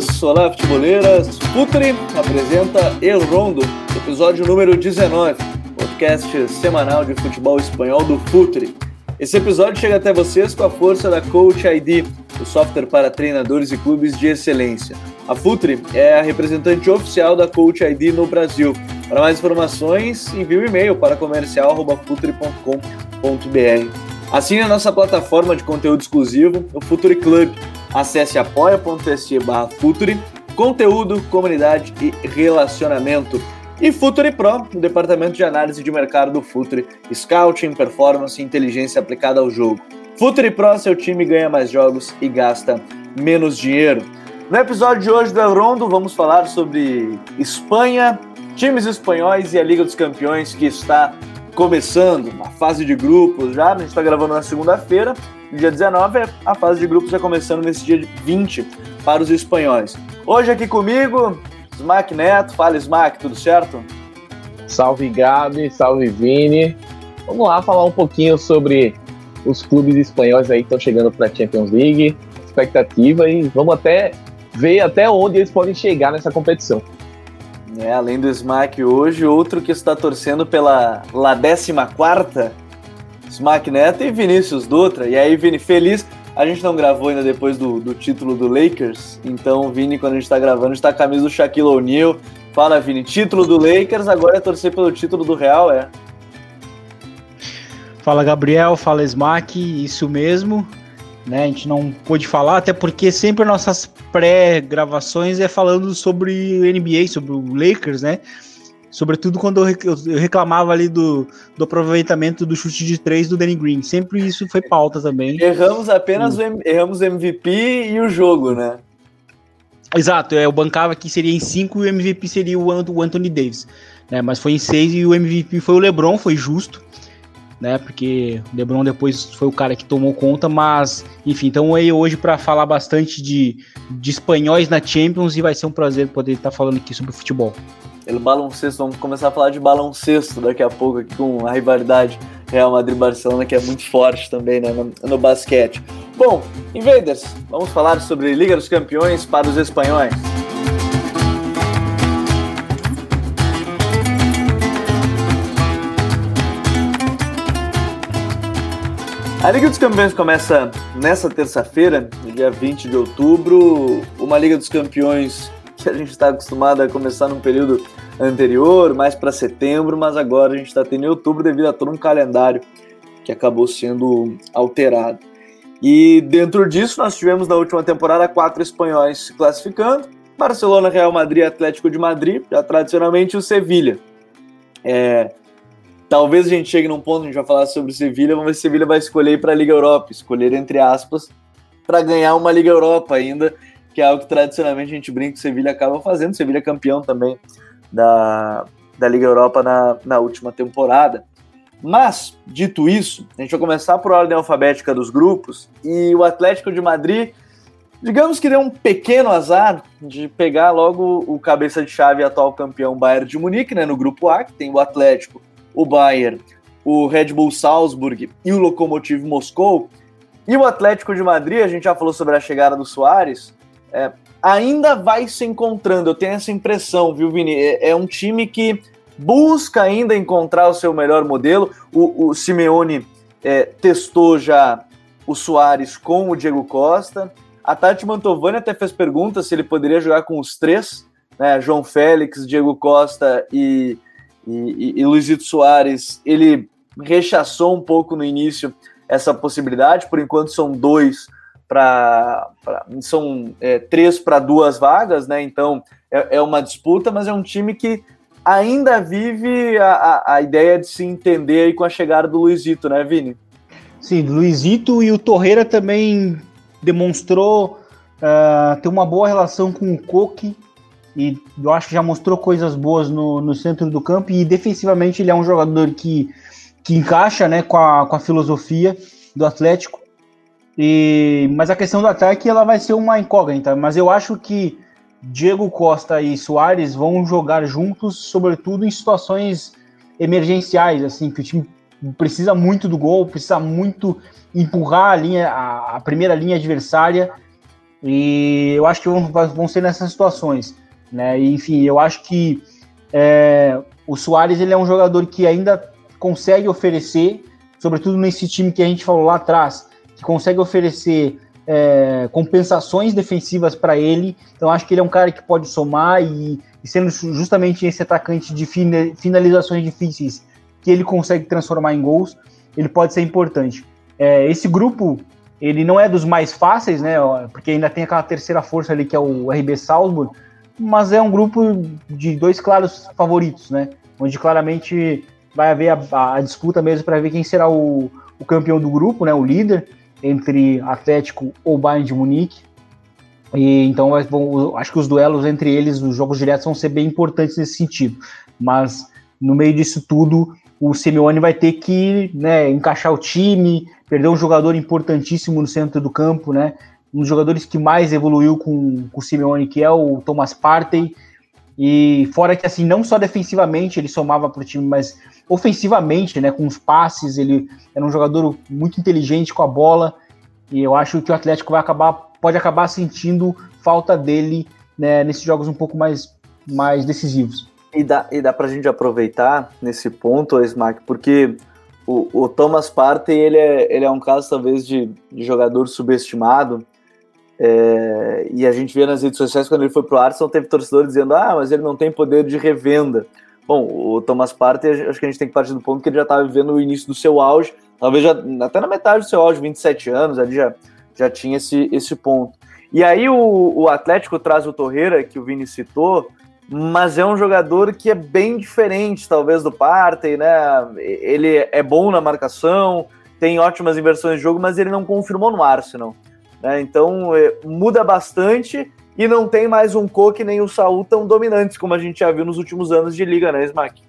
futeboleiros! Olá, futeboleiras! Futre apresenta El Rondo, episódio número 19, podcast semanal de futebol espanhol do Futre. Esse episódio chega até vocês com a força da Coach ID, o software para treinadores e clubes de excelência. A Futre é a representante oficial da Coach ID no Brasil. Para mais informações, envie um e-mail para comercial.futre.com.br. Assine a nossa plataforma de conteúdo exclusivo, o Future Club. Acesse apoia.se barra Future, conteúdo, comunidade e relacionamento. E Future Pro, o departamento de análise de mercado do Future, scouting, performance e inteligência aplicada ao jogo. Future Pro, seu time ganha mais jogos e gasta menos dinheiro. No episódio de hoje do El Rondo, vamos falar sobre Espanha, times espanhóis e a Liga dos Campeões que está começando, a fase de grupos já, a gente está gravando na segunda-feira, dia 19, a fase de grupos já começando nesse dia 20 para os espanhóis. Hoje aqui comigo, Smack Neto, fala Smack, tudo certo? Salve Gabi, salve Vini. Vamos lá falar um pouquinho sobre os clubes espanhóis aí que estão chegando para a Champions League, expectativa e vamos até ver até onde eles podem chegar nessa competição. É, além do Smack hoje, outro que está torcendo pela La 14 Smack Neto e Vinícius Dutra. E aí, Vini, feliz. A gente não gravou ainda depois do, do título do Lakers, então, Vini, quando a gente está gravando, está a camisa do Shaquille O'Neal. Fala, Vini, título do Lakers, agora é torcer pelo título do Real, é? Fala, Gabriel, fala, Smack, isso mesmo né? A gente não pôde falar, até porque sempre nossas pré-gravações é falando sobre o NBA, sobre o Lakers, né? Sobretudo quando eu reclamava ali do, do aproveitamento do chute de três do Danny Green. Sempre isso foi pauta também. Erramos apenas o, erramos o MVP e o jogo, né? Exato, é, eu bancava que seria em cinco e o MVP seria o Anthony Davis. Né, mas foi em seis e o MVP foi o LeBron, foi justo né? Porque o LeBron depois foi o cara que tomou conta, mas enfim, então aí hoje para falar bastante de, de espanhóis na Champions e vai ser um prazer poder estar falando aqui sobre futebol. Pelo baloncesto, vamos começar a falar de baloncesto daqui a pouco aqui com a rivalidade Real Madrid-Barcelona que é muito forte também né, no, no basquete. Bom, Invaders, vamos falar sobre Liga dos Campeões para os espanhóis. A Liga dos Campeões começa nessa terça-feira, dia 20 de outubro. Uma Liga dos Campeões que a gente está acostumado a começar num período anterior, mais para setembro, mas agora a gente está tendo em outubro devido a todo um calendário que acabou sendo alterado. E dentro disso, nós tivemos na última temporada quatro espanhóis se classificando: Barcelona, Real Madrid, Atlético de Madrid, já tradicionalmente o Sevilha. É, Talvez a gente chegue num ponto, a gente vai falar sobre Sevilha, vamos ver se Sevilha vai escolher para a Liga Europa, escolher entre aspas, para ganhar uma Liga Europa ainda, que é algo que tradicionalmente a gente brinca que o Sevilha acaba fazendo. O Sevilha é campeão também da, da Liga Europa na, na última temporada. Mas, dito isso, a gente vai começar por ordem alfabética dos grupos e o Atlético de Madrid, digamos que deu um pequeno azar de pegar logo o cabeça de chave atual campeão Bayern de Munique, né, no grupo A, que tem o Atlético, o Bayern, o Red Bull Salzburg e o Lokomotiv Moscou. E o Atlético de Madrid, a gente já falou sobre a chegada do Soares, é, ainda vai se encontrando. Eu tenho essa impressão, viu, Vini? É, é um time que busca ainda encontrar o seu melhor modelo. O, o Simeone é, testou já o Soares com o Diego Costa. A Tati Mantovani até fez pergunta se ele poderia jogar com os três, né? João Félix, Diego Costa e e, e, e Luizito Soares, ele rechaçou um pouco no início essa possibilidade, por enquanto são dois para. São é, três para duas vagas, né? Então é, é, uma disputa, mas é um time que ainda vive a, a, a ideia de se entender aí com a chegada do Luizito, né, Vini? Sim, Luizito e o Torreira também demonstrou uh, ter uma boa relação com o Coque e eu acho que já mostrou coisas boas no, no centro do campo e defensivamente ele é um jogador que, que encaixa né, com, a, com a filosofia do Atlético. E, mas a questão do ataque ela vai ser uma incógnita, mas eu acho que Diego Costa e Soares vão jogar juntos, sobretudo em situações emergenciais, assim, que o time precisa muito do gol, precisa muito empurrar a linha, a, a primeira linha adversária E eu acho que vão, vão ser nessas situações. Né? Enfim, eu acho que é, o Soares ele é um jogador que ainda consegue oferecer, sobretudo nesse time que a gente falou lá atrás, que consegue oferecer é, compensações defensivas para ele. Então acho que ele é um cara que pode somar e, e sendo justamente esse atacante de finalizações difíceis que ele consegue transformar em gols, ele pode ser importante. É, esse grupo ele não é dos mais fáceis, né? Porque ainda tem aquela terceira força ali que é o RB Salzburg, mas é um grupo de dois claros favoritos, né? Onde claramente vai haver a, a disputa mesmo para ver quem será o, o, campeão do grupo, né? O líder entre Atlético ou Bayern de Munique. E então vão, acho que os duelos entre eles, os jogos diretos, vão ser bem importantes nesse sentido. Mas no meio disso tudo, o Simeone vai ter que né, encaixar o time, perder um jogador importantíssimo no centro do campo, né? Um dos jogadores que mais evoluiu com, com o Simeone, que é o Thomas Partey. E fora que, assim, não só defensivamente ele somava para o time, mas ofensivamente, né? Com os passes, ele era um jogador muito inteligente com a bola. E eu acho que o Atlético vai acabar, pode acabar sentindo falta dele né, nesses jogos um pouco mais, mais decisivos. E dá, e dá pra gente aproveitar nesse ponto, Smack, porque o, o Thomas Partey, ele é, ele é um caso talvez de, de jogador subestimado, é, e a gente vê nas redes sociais, quando ele foi pro Arsenal, teve torcedor dizendo, ah, mas ele não tem poder de revenda. Bom, o Thomas Partey, acho que a gente tem que partir do ponto que ele já estava vivendo o início do seu auge, talvez já, até na metade do seu auge, 27 anos, ali já, já tinha esse, esse ponto. E aí o, o Atlético traz o Torreira, que o Vini citou, mas é um jogador que é bem diferente, talvez, do Partey, né? Ele é bom na marcação, tem ótimas inversões de jogo, mas ele não confirmou no Arsenal. Né? Então é, muda bastante e não tem mais um Coque nem o Saul tão dominantes como a gente já viu nos últimos anos de liga, né, Smack?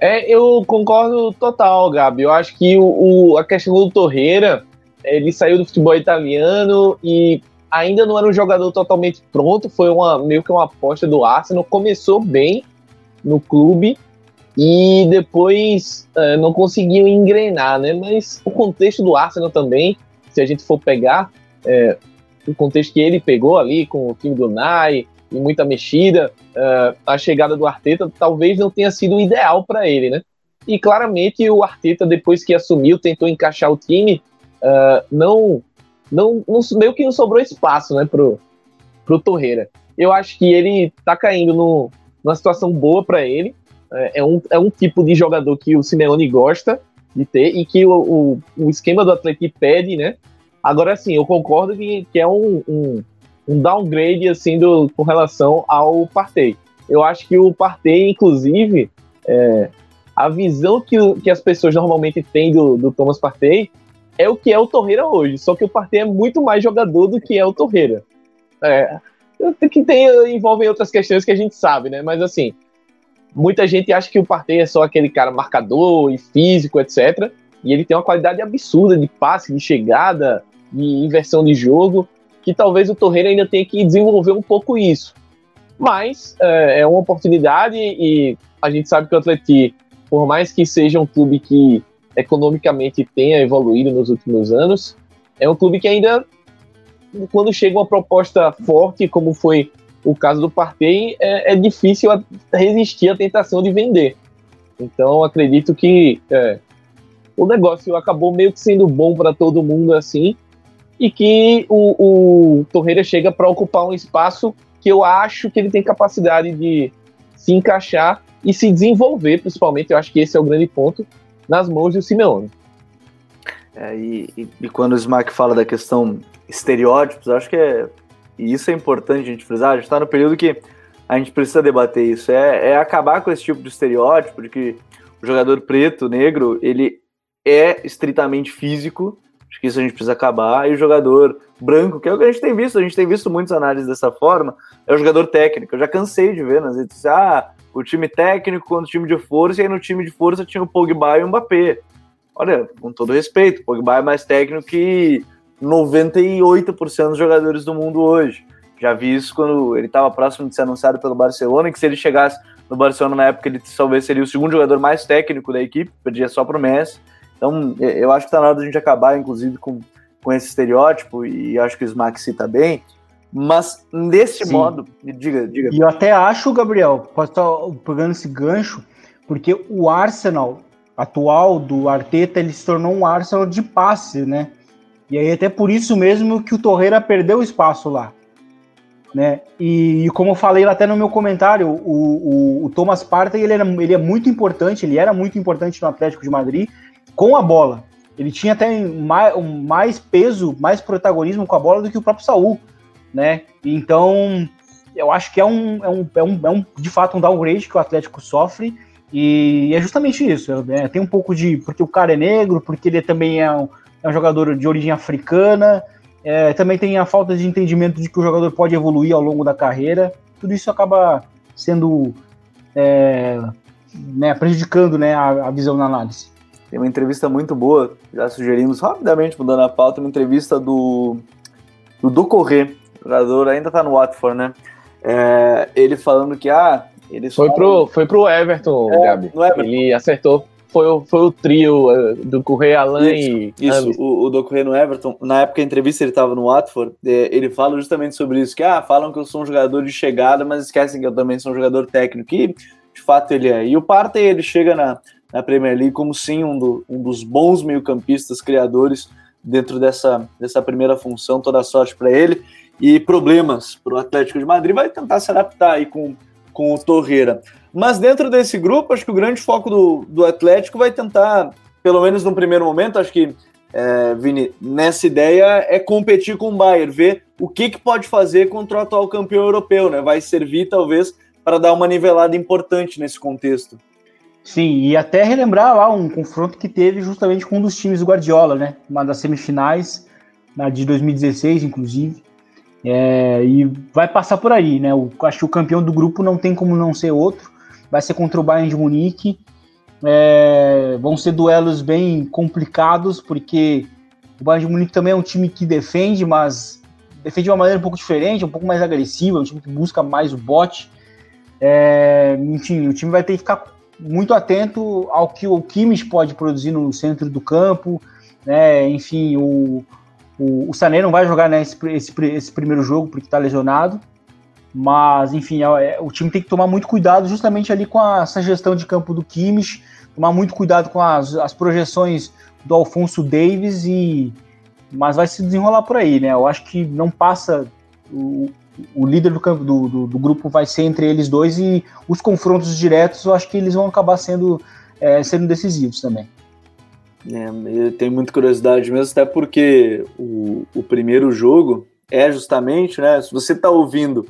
É, eu concordo total, Gabi. Eu acho que o, o, a questão do Torreira, ele saiu do futebol italiano e ainda não era um jogador totalmente pronto, foi uma, meio que uma aposta do Arsenal. Começou bem no clube e depois é, não conseguiu engrenar, né? Mas o contexto do Arsenal também, se a gente for pegar é, o contexto que ele pegou ali com o time do Nai e muita mexida, é, a chegada do Arteta talvez não tenha sido ideal para ele, né? E claramente o Arteta, depois que assumiu, tentou encaixar o time, uh, não não, não, meio que não sobrou espaço, né, pro, pro Torreira. Eu acho que ele tá caindo no, numa situação boa para ele. É, é, um, é um tipo de jogador que o Simeone gosta de ter e que o, o, o esquema do Atlético pede, né? Agora, sim, eu concordo que, que é um, um, um downgrade, assim, do, com relação ao Partey. Eu acho que o Partey, inclusive, é, a visão que, que as pessoas normalmente têm do, do Thomas Partey é o que é o Torreira hoje, só que o Partey é muito mais jogador do que é o Torreira. É, que tem, envolvem outras questões que a gente sabe, né? Mas assim, muita gente acha que o Partey é só aquele cara marcador e físico, etc. E ele tem uma qualidade absurda de passe, de chegada, de inversão de jogo, que talvez o Torreira ainda tenha que desenvolver um pouco isso. Mas é, é uma oportunidade e a gente sabe que o Atlético, por mais que seja um clube que economicamente tenha evoluído nos últimos anos, é um clube que ainda, quando chega uma proposta forte, como foi o caso do Partey, é, é difícil resistir à tentação de vender. Então, acredito que é, o negócio acabou meio que sendo bom para todo mundo assim, e que o, o Torreira chega para ocupar um espaço que eu acho que ele tem capacidade de se encaixar e se desenvolver, principalmente. Eu acho que esse é o grande ponto nas mãos do Simeone. É, e, e, e, quando o Smack fala da questão estereótipos, acho que é, e isso é importante a gente frisar, a gente está no período que a gente precisa debater isso, é, é acabar com esse tipo de estereótipo de que o jogador preto, negro, ele é estritamente físico, acho que isso a gente precisa acabar, e o jogador branco, que é o que a gente tem visto, a gente tem visto muitas análises dessa forma, é o jogador técnico, eu já cansei de ver nas redes ah, o time técnico contra o time de força, e aí no time de força tinha o Pogba e o Mbappé. Olha, com todo respeito, o Pogba é mais técnico que 98% dos jogadores do mundo hoje. Já vi isso quando ele estava próximo de ser anunciado pelo Barcelona, que se ele chegasse no Barcelona na época, ele talvez seria o segundo jogador mais técnico da equipe, perdia só para o Messi. Então, eu acho que está na hora da gente acabar, inclusive, com, com esse estereótipo, e acho que o Smack cita bem, Mas nesse Sim. modo, diga, diga. E eu até acho, Gabriel, pode estar pegando esse gancho, porque o Arsenal atual do Arteta ele se tornou um Arsenal de passe, né? E aí até por isso mesmo que o Torreira perdeu espaço lá. Né? E, e como eu falei até no meu comentário, o, o, o Thomas Partey ele, era, ele é muito importante, ele era muito importante no Atlético de Madrid com a bola. Ele tinha até mais, mais peso, mais protagonismo com a bola do que o próprio Saul, né? Então, eu acho que é um, é um, é um, é um de fato um downgrade que o Atlético sofre e é justamente isso. É, tem um pouco de. Porque o cara é negro, porque ele também é um, é um jogador de origem africana. É, também tem a falta de entendimento de que o jogador pode evoluir ao longo da carreira. Tudo isso acaba sendo. É, né, prejudicando né, a, a, visão na análise. Tem uma entrevista muito boa, já sugerimos rapidamente, mudando a pauta, uma entrevista do, do Docorré, jogador ainda está no Watford, né? É, ele falando que ah, eles foi, pro, foi pro Everton, é, Gabi. Everton. Ele acertou. Foi, o, foi o trio uh, do Correia Alain isso, e. Isso, o, o do Correia no Everton. Na época da entrevista ele estava no Watford. É, ele fala justamente sobre isso: que ah, falam que eu sou um jogador de chegada, mas esquecem que eu também sou um jogador técnico. E de fato ele é. E o Partey ele chega na, na Premier League como sim um, do, um dos bons meio-campistas criadores dentro dessa, dessa primeira função. Toda sorte para ele. E problemas para o Atlético de Madrid vai tentar se adaptar aí com com o Torreira. Mas dentro desse grupo, acho que o grande foco do, do Atlético vai tentar, pelo menos no primeiro momento, acho que, é, Vini, nessa ideia é competir com o Bayern, ver o que, que pode fazer contra o atual campeão europeu, né? Vai servir, talvez, para dar uma nivelada importante nesse contexto. Sim, e até relembrar lá um confronto que teve justamente com um dos times do Guardiola, né? Uma das semifinais, na de 2016, inclusive. É, e vai passar por aí, né? O, acho que o campeão do grupo não tem como não ser outro. Vai ser contra o Bayern de Munique. É, vão ser duelos bem complicados, porque o Bayern de Munique também é um time que defende, mas defende de uma maneira um pouco diferente, um pouco mais agressiva, é um time que busca mais o bote. É, enfim, o time vai ter que ficar muito atento ao que o Kimmich pode produzir no centro do campo, né? Enfim, o, o, o Sané não vai jogar né, esse, esse, esse primeiro jogo porque está lesionado. Mas, enfim, é, é, o time tem que tomar muito cuidado justamente ali com a, essa gestão de campo do Kimmich, tomar muito cuidado com as, as projeções do Alfonso Davis e mas vai se desenrolar por aí, né? Eu acho que não passa o líder do, do, do, do, grupo vai ser entre eles dois e os confrontos diretos eu acho que eles vão acabar sendo, é, sendo decisivos também. É, eu tenho muita curiosidade mesmo, até porque o, o primeiro jogo é justamente, né? Se você está ouvindo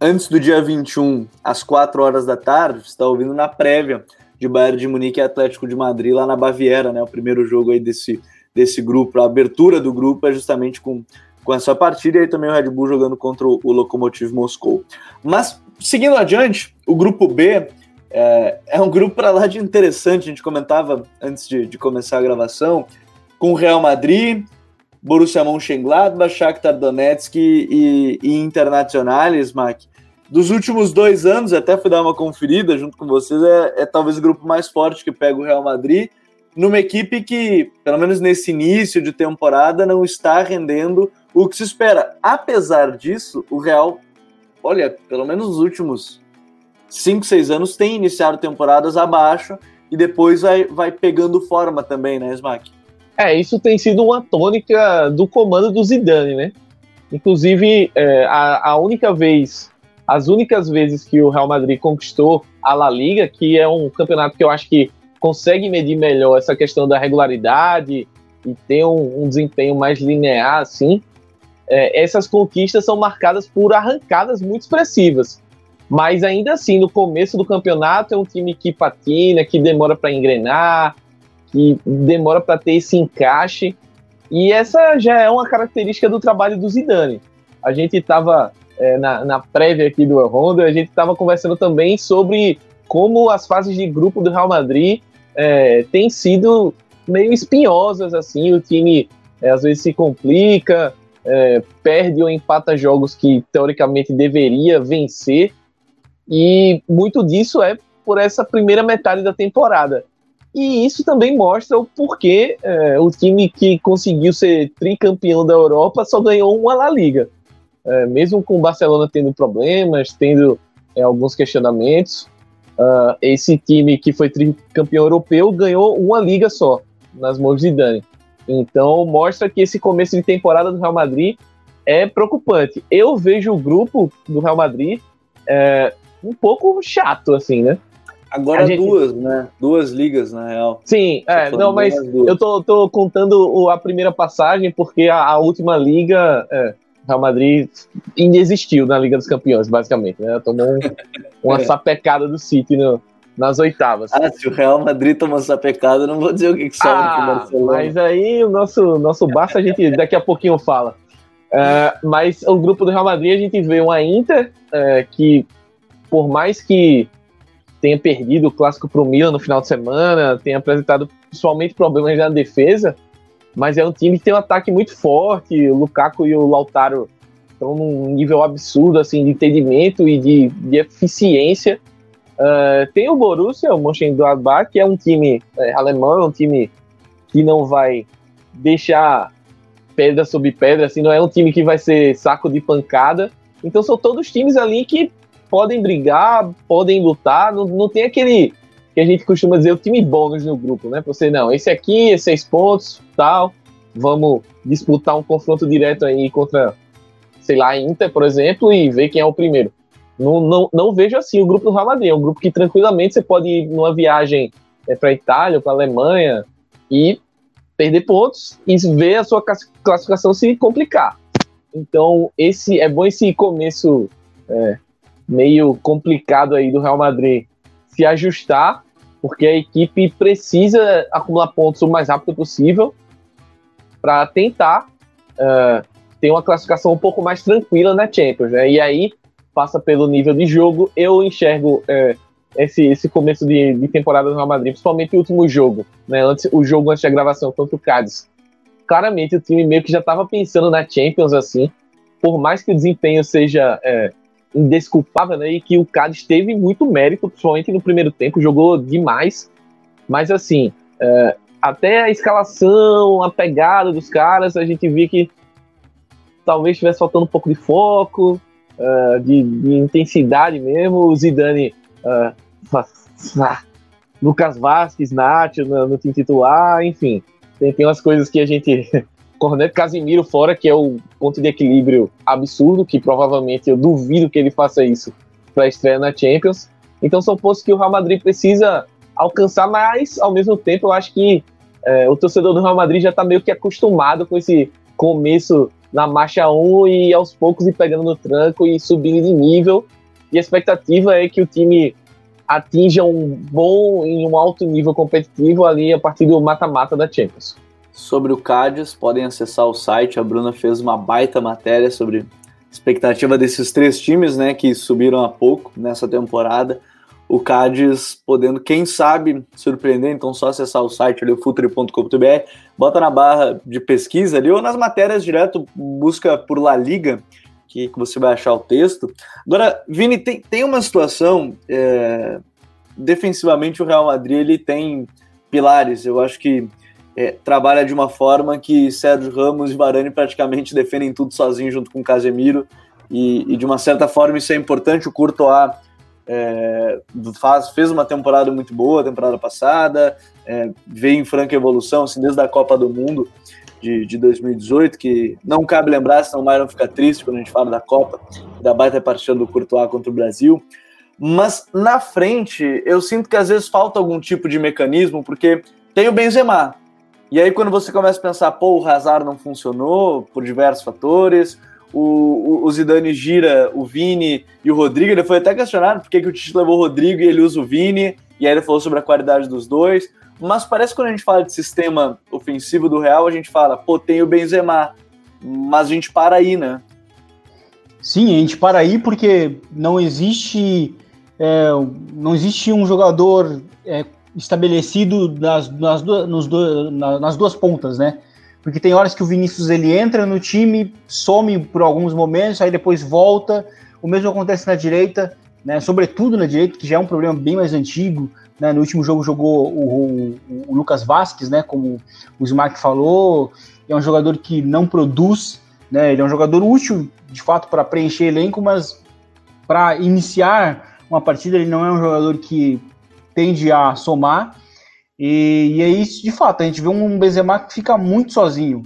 antes do dia 21, às 4 horas da tarde, você está ouvindo na prévia de Bayern de Munique e Atlético de Madrid lá na Baviera, né? O primeiro jogo aí desse, desse grupo, a abertura do grupo é justamente com, com essa partida e aí também o Red Bull jogando contra o, o Lokomotiv Moscou. Mas seguindo adiante, o grupo B é, é um grupo para lá de interessante, a gente comentava antes de, de começar a gravação, com Real Madrid, Borussia Mönchengladbach, Shakhtar Donetsk e, e Internacionales, Mac. Dos últimos dois anos, até fui dar uma conferida junto com vocês, é, é talvez o grupo mais forte que pega o Real Madrid, numa equipe que, pelo menos nesse início de temporada, não está rendendo o que se espera. Apesar disso, o Real, olha, pelo menos nos últimos 5, 6 anos tem iniciado temporadas abaixo e depois vai, vai pegando forma também, né, Smack? É, isso tem sido uma tônica do comando do Zidane, né? Inclusive, é, a, a única vez, as únicas vezes que o Real Madrid conquistou a La Liga, que é um campeonato que eu acho que consegue medir melhor essa questão da regularidade e ter um, um desempenho mais linear, assim, é, essas conquistas são marcadas por arrancadas muito expressivas. Mas ainda assim, no começo do campeonato é um time que patina, que demora para engrenar, que demora para ter esse encaixe. E essa já é uma característica do trabalho do Zidane. A gente estava é, na, na, prévia aqui do Honda, a gente estava conversando também sobre como as fases de grupo do Real Madrid é, têm sido meio espinhosas, assim, o time é, às vezes se complica, é, perde ou empata jogos que teoricamente deveria vencer, e muito disso é por essa primeira metade da temporada. E isso também mostra o porquê é, o time que conseguiu ser tricampeão da Europa só ganhou uma La Liga. é, mesmo com o Barcelona tendo problemas, tendo é, alguns questionamentos, uh, esse time que foi campeão europeu ganhou uma liga só nas mãos de Dani. Então mostra que esse começo de temporada do Real Madrid é preocupante. Eu vejo o grupo do Real Madrid é, um pouco chato, assim, né? Agora gente... duas, né? Duas ligas, na real. Sim, é, não, mas eu tô, tô contando a primeira passagem porque a, a última liga, é, Real Madrid inexistiu na Liga dos Campeões, basicamente, né? Tomou um, uma é. sapecada do City no, nas oitavas. Ah, se o Real Madrid tomou sapecada, não vou dizer o que, que sobra ah, pro Barcelona. Mas aí o nosso, nosso Barça a gente daqui a pouquinho fala. É, mas o grupo do Real Madrid a gente vê uma Inter é, que, por mais que tenha perdido o clássico para o Milan no final de semana, tenha apresentado principalmente problemas na defesa, mas é um time que tem um ataque muito forte. O Lukaku e o Lautaro estão num nível absurdo assim de entendimento e de, de eficiência. Uh, tem o Borussia, o Mönchengladbach, que é um time é, alemão, um time que não vai deixar pedra sobre pedra, assim, não é um time que vai ser saco de pancada. Então são todos times ali que podem brigar, podem lutar, não, não tem aquele que a gente costuma dizer o time bônus no grupo, né? Você não, esse aqui, é seis pontos, tal, vamos disputar um confronto direto aí contra, sei lá, Inter, por exemplo, e ver quem é o primeiro. Não, não, não vejo assim o grupo do Real Madrid, é um grupo que tranquilamente você pode ir numa viagem é, para Itália ou para Alemanha e perder pontos e ver a sua classificação se complicar. Então, esse é bom esse começo é, meio complicado aí do Real Madrid se ajustar, porque a equipe precisa acumular pontos o mais rápido possível para tentar uh, ter uma classificação um pouco mais tranquila na Champions, né? E aí passa pelo nível de jogo. Eu enxergo uh, esse, esse começo de, de, temporada do Real Madrid, principalmente o último jogo, né? Antes, o jogo antes da gravação contra o Cádiz. Claramente o time meio que já estava pensando na Champions assim, por mais que o desempenho seja uh, indesculpável, né? E que o Cádiz teve muito mérito, principalmente no primeiro tempo, jogou demais. Mas assim, é, até a escalação, a pegada dos caras, a gente via que talvez estivesse faltando um pouco de foco, uh, de, de, intensidade mesmo. O Zidane, uh, Lucas Vasquez, Nath no, no time titular, enfim. Tem, tem umas coisas que a gente Corneto Casimiro fora, que é o ponto de equilíbrio absurdo, que provavelmente eu duvido que ele faça isso para estreia na Champions. Então são pontos que o Real Madrid precisa alcançar, mas ao mesmo tempo eu acho que é, o torcedor do Real Madrid já está meio que acostumado com esse começo na marcha 1 e aos poucos ir pegando no tranco e subindo de nível. E a expectativa é que o time atinja um bom e um alto nível competitivo ali a partir do mata-mata da Champions sobre o Cádiz, podem acessar o site. A Bruna fez uma baita matéria sobre expectativa desses três times, né, que subiram há pouco nessa temporada. O Cádiz podendo, quem sabe, surpreender, então só acessar o site ali, futuri.com.br, bota na barra de pesquisa ali ou nas matérias direto, busca por La Liga, que, você vai achar o texto. Agora, Vini, tem, tem uma situação, é, defensivamente o Real Madrid ele tem pilares, eu acho que é, trabalha de uma forma que Sérgio Ramos e Varane praticamente defendem tudo sozinho junto com o Casemiro e, e de uma certa forma isso é importante. O Courtois é, faz, fez uma temporada muito boa, temporada passada, é, veio em franca evolução assim, desde a Copa do Mundo de, de 2018, que não cabe lembrar, senão o Myron fica triste quando a gente fala da Copa, da baita partida do Courtois contra o Brasil. Mas na frente, eu sinto que às vezes falta algum tipo de mecanismo, porque tem o Benzema, e aí, quando você começa a pensar, pô, o Hazard não funcionou por diversos fatores, o, o, Zidane gira o Vini e o Rodrigo, ele foi até questionado por que, que o Tite levou o Rodrigo e ele usa o Vini, e aí ele falou sobre a qualidade dos dois. Mas parece que quando a gente fala de sistema ofensivo do Real, a gente fala, pô, tem o Benzema, mas a gente para aí, né? Sim, a gente para aí porque não existe é, não existe um jogador é, estabelecido nas, nas, duas, do, nas duas pontas, né? Porque tem horas que o Vinícius ele entra no time, some por alguns momentos, aí depois volta. O mesmo acontece na direita, né? Sobretudo na direita, que já é um problema bem mais antigo. Né? No último jogo jogou o, o, o Lucas Vasquez, né? Como o Smack falou, é um jogador que não produz, né? Ele é um jogador útil, de fato, para preencher elenco, mas para iniciar uma partida ele não é um jogador que tende a somar. E, e é isso, de fato, a gente vê um Benzema que fica muito sozinho.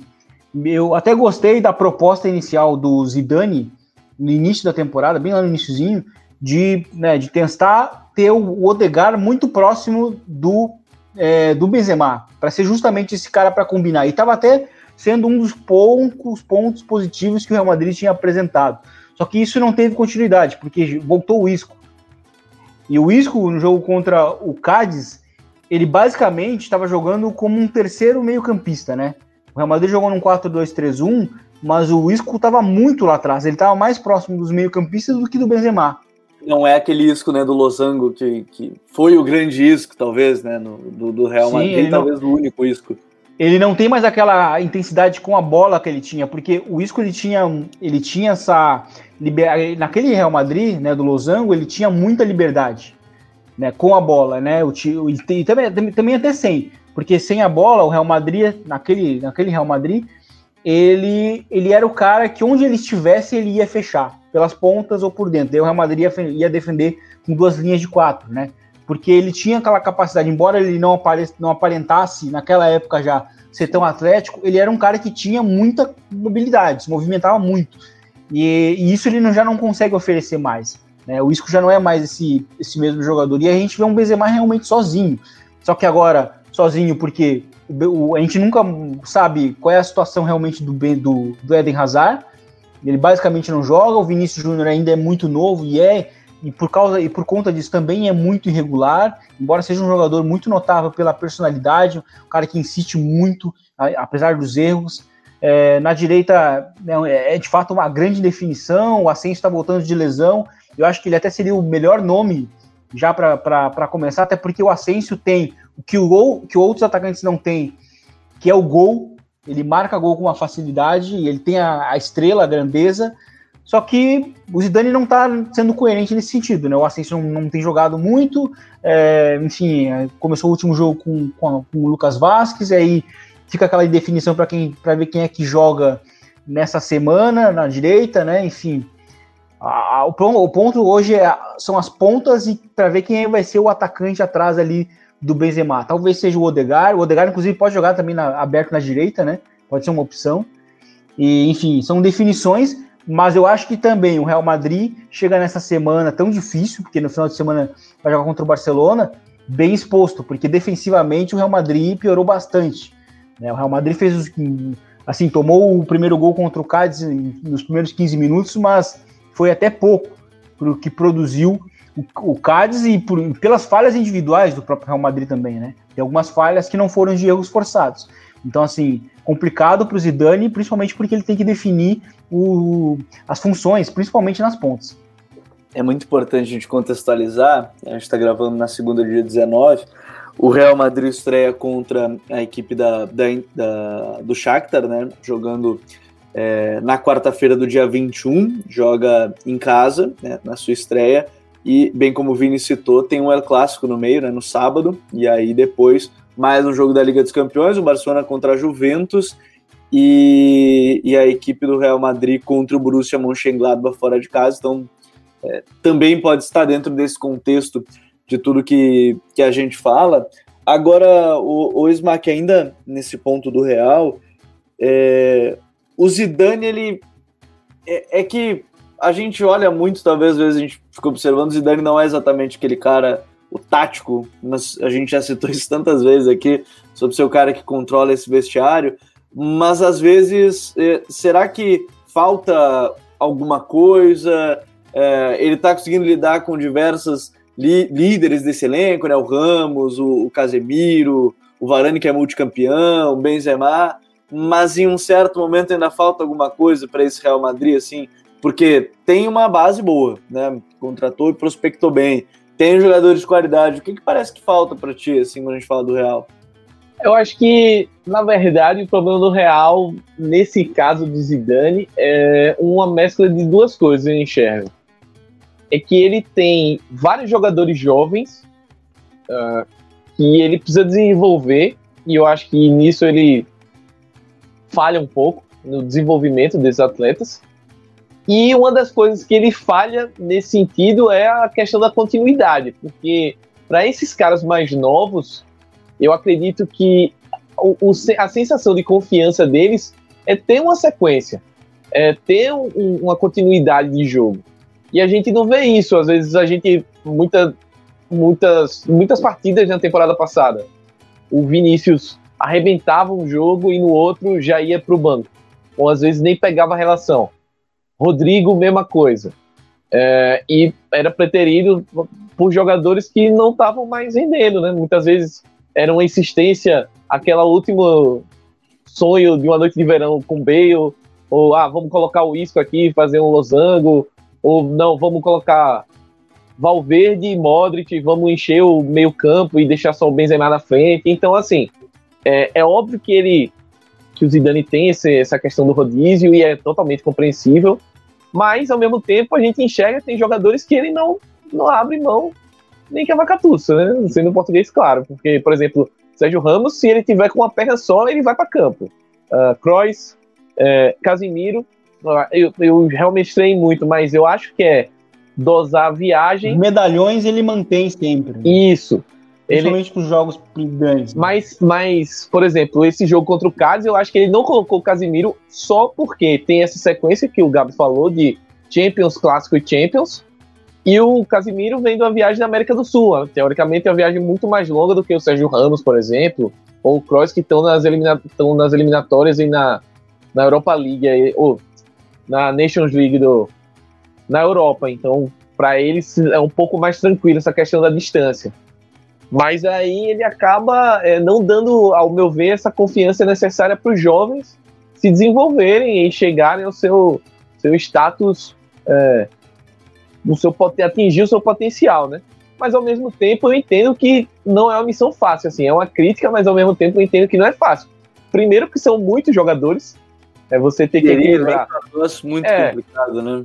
Eu até gostei da proposta inicial do Zidane no início da temporada, bem lá no iníciozinho, de, né, de tentar ter o Odegar muito próximo do, é, do Benzema, para ser justamente esse cara para combinar. E estava até sendo um dos poucos pontos positivos que o Real Madrid tinha apresentado. Só que isso não teve continuidade, porque voltou o Isco. E o Isco, no jogo contra o Cádiz, ele basicamente estava jogando como um terceiro meio-campista, né? O Real Madrid jogou num 4-2-3-1, mas o Isco estava muito lá atrás. Ele estava mais próximo dos meio-campistas do que do Benzema. Não é aquele Isco né, do Losango que, que foi o grande Isco, talvez, né? No, do, do Real Sim, Madrid, talvez não... o único Isco ele não tem mais aquela intensidade com a bola que ele tinha, porque o Isco ele tinha, ele tinha essa liber... naquele Real Madrid, né, do Losango, ele tinha muita liberdade, né, com a bola, né, o, e também, também até sem, porque sem a bola o Real Madrid naquele, naquele Real Madrid ele, ele era o cara que onde ele estivesse ele ia fechar pelas pontas ou por dentro. Daí o Real Madrid ia, ia defender com duas linhas de quatro, né? porque ele tinha aquela capacidade, embora ele não, apare, não aparentasse naquela época já ser tão atlético, ele era um cara que tinha muita mobilidade, se movimentava muito. E, e isso ele não, já não consegue oferecer mais. Né? O Isco já não é mais esse, esse mesmo jogador. E a gente vê um Benzema realmente sozinho. Só que agora, sozinho, porque o, a gente nunca sabe qual é a situação realmente do, do, do Eden Hazard. Ele basicamente não joga, o Vinícius Júnior ainda é muito novo e é e por causa e por conta disso também é muito irregular, embora seja um jogador muito notável pela personalidade, um cara que insiste muito, apesar dos erros. É, na direita né, é, é de fato uma grande definição, o Ascenso está voltando de lesão, eu acho que ele até seria o melhor nome já para começar, até porque o Asensio tem o que, o gol, que outros atacantes não têm, que é o gol, ele marca gol com uma facilidade, ele tem a, a estrela, a grandeza, só que o Zidane não está sendo coerente nesse sentido, né? O Asensio não, não tem jogado muito, é, enfim, é, começou o último jogo com, com, com o Lucas Vasquez, aí fica aquela definição para quem para ver quem é que joga nessa semana na direita, né? Enfim, a, o, o, ponto hoje é, são as pontas e para ver quem vai ser o atacante atrás ali do Benzema. Talvez seja o Odegar. O Odegar, inclusive, pode jogar também na, aberto na direita, né? Pode ser uma opção. E, enfim, são definições. Mas eu acho que também o Real Madrid chega nessa semana tão difícil, porque no final de semana vai jogar contra o Barcelona, bem exposto, porque defensivamente o Real Madrid piorou bastante. Né? O Real Madrid fez assim, tomou o primeiro gol contra o Cádiz nos primeiros 15 minutos, mas foi até pouco para o que produziu o, o Cádiz e por, pelas falhas individuais do próprio Real Madrid também, né? Tem algumas falhas que não foram de erros forçados. Então, assim, complicado para o Zidane, principalmente porque ele tem que definir o, as funções, principalmente nas pontas. É muito importante a gente contextualizar, a gente está gravando na segunda, dia 19, o Real Madrid estreia contra a equipe da, da, da do Shakhtar, né, jogando é, na quarta-feira do dia 21, joga em casa, né, na sua estreia, e bem como o Vini citou, tem um El Clássico no meio, né, no sábado, e aí depois mais um jogo da Liga dos Campeões, o Barcelona contra a Juventus e, e a equipe do Real Madrid contra o Borussia Mönchengladbach fora de casa. Então, é, também pode estar dentro desse contexto de tudo que, que a gente fala. Agora, o, o Smack, ainda nesse ponto do Real, é, o Zidane, ele é, é, que a gente olha muito, talvez às vezes a gente fica observando, o Zidane não é exatamente aquele cara o tático, mas a gente já citou isso tantas vezes aqui, sobre ser o cara que controla esse vestiário, mas às vezes, é, será que falta alguma coisa? É, ele está conseguindo lidar com diversos líderes desse elenco, né? O Ramos, o, o Casemiro, o Varane que é multicampeão, o Benzema, mas em um certo momento ainda falta alguma coisa para esse Real Madrid, assim, porque tem uma base boa, né? Contratou e prospectou bem tem jogadores de qualidade. O que, que parece que falta para ti, assim, quando a gente fala do Real? Eu acho que, na verdade, o problema do Real, nesse caso do Zidane, é uma mescla de duas coisas, eu enxergo. É que ele tem vários jogadores jovens uh, que ele precisa desenvolver, e eu acho que nisso ele falha um pouco. no desenvolvimento desses atletas. E uma das coisas que ele falha nesse sentido é a questão da continuidade, porque para esses caras mais novos, eu acredito que o, o, a sensação de confiança deles é ter uma sequência, é ter um, uma continuidade de jogo. E a gente não vê isso, às vezes a gente muita, muitas muitas partidas na temporada passada. O Vinícius arrebentava um jogo e no outro já ia para o banco, ou às vezes nem pegava a relação. Rodrigo, mesma coisa. É, e era preterido por jogadores que não estavam mais rendendo, né? Muitas vezes era uma insistência, aquela última sonho de uma noite de verão com Bale, ou ah, vamos colocar o Isco aqui, fazer um losango, ou não, vamos colocar Valverde e Modric, vamos encher o meio campo e deixar só o Benzema na frente. Então, assim, é, é óbvio que ele que o Zidane tem esse, essa questão do rodízio e é totalmente compreensível, mas ao mesmo tempo a gente enxerga tem jogadores que ele não, não abre mão nem que a vacatuça, né? Sendo português, claro, porque, por exemplo, Sérgio Ramos, se ele tiver com uma perna só, ele vai para campo. Uh, Kroos, é, Casimiro, eu, eu realmente treinei muito, mas eu acho que é dosar a viagem. Medalhões ele mantém sempre. Isso. Principalmente para os jogos grandes. Mas, mas, por exemplo, esse jogo contra o Cádiz, eu acho que ele não colocou o Casimiro só porque tem essa sequência que o Gabi falou de Champions, Clássico e Champions. E o Casimiro vem de uma viagem na América do Sul. Teoricamente é uma viagem muito mais longa do que o Sérgio Ramos, por exemplo, ou o Kroos, que estão nas, elimina nas eliminatórias e na, na Europa League, ou na Nations League do, na Europa. Então, para eles é um pouco mais tranquilo essa questão da distância. Mas aí ele acaba é, não dando, ao meu ver, essa confiança necessária para os jovens se desenvolverem e chegarem ao seu, seu status, é, no seu, atingir o seu potencial, né? Mas ao mesmo tempo eu entendo que não é uma missão fácil, assim, é uma crítica, mas ao mesmo tempo eu entendo que não é fácil. Primeiro que são muitos jogadores, é você ter que equilibrar. É muito é, complicado, né?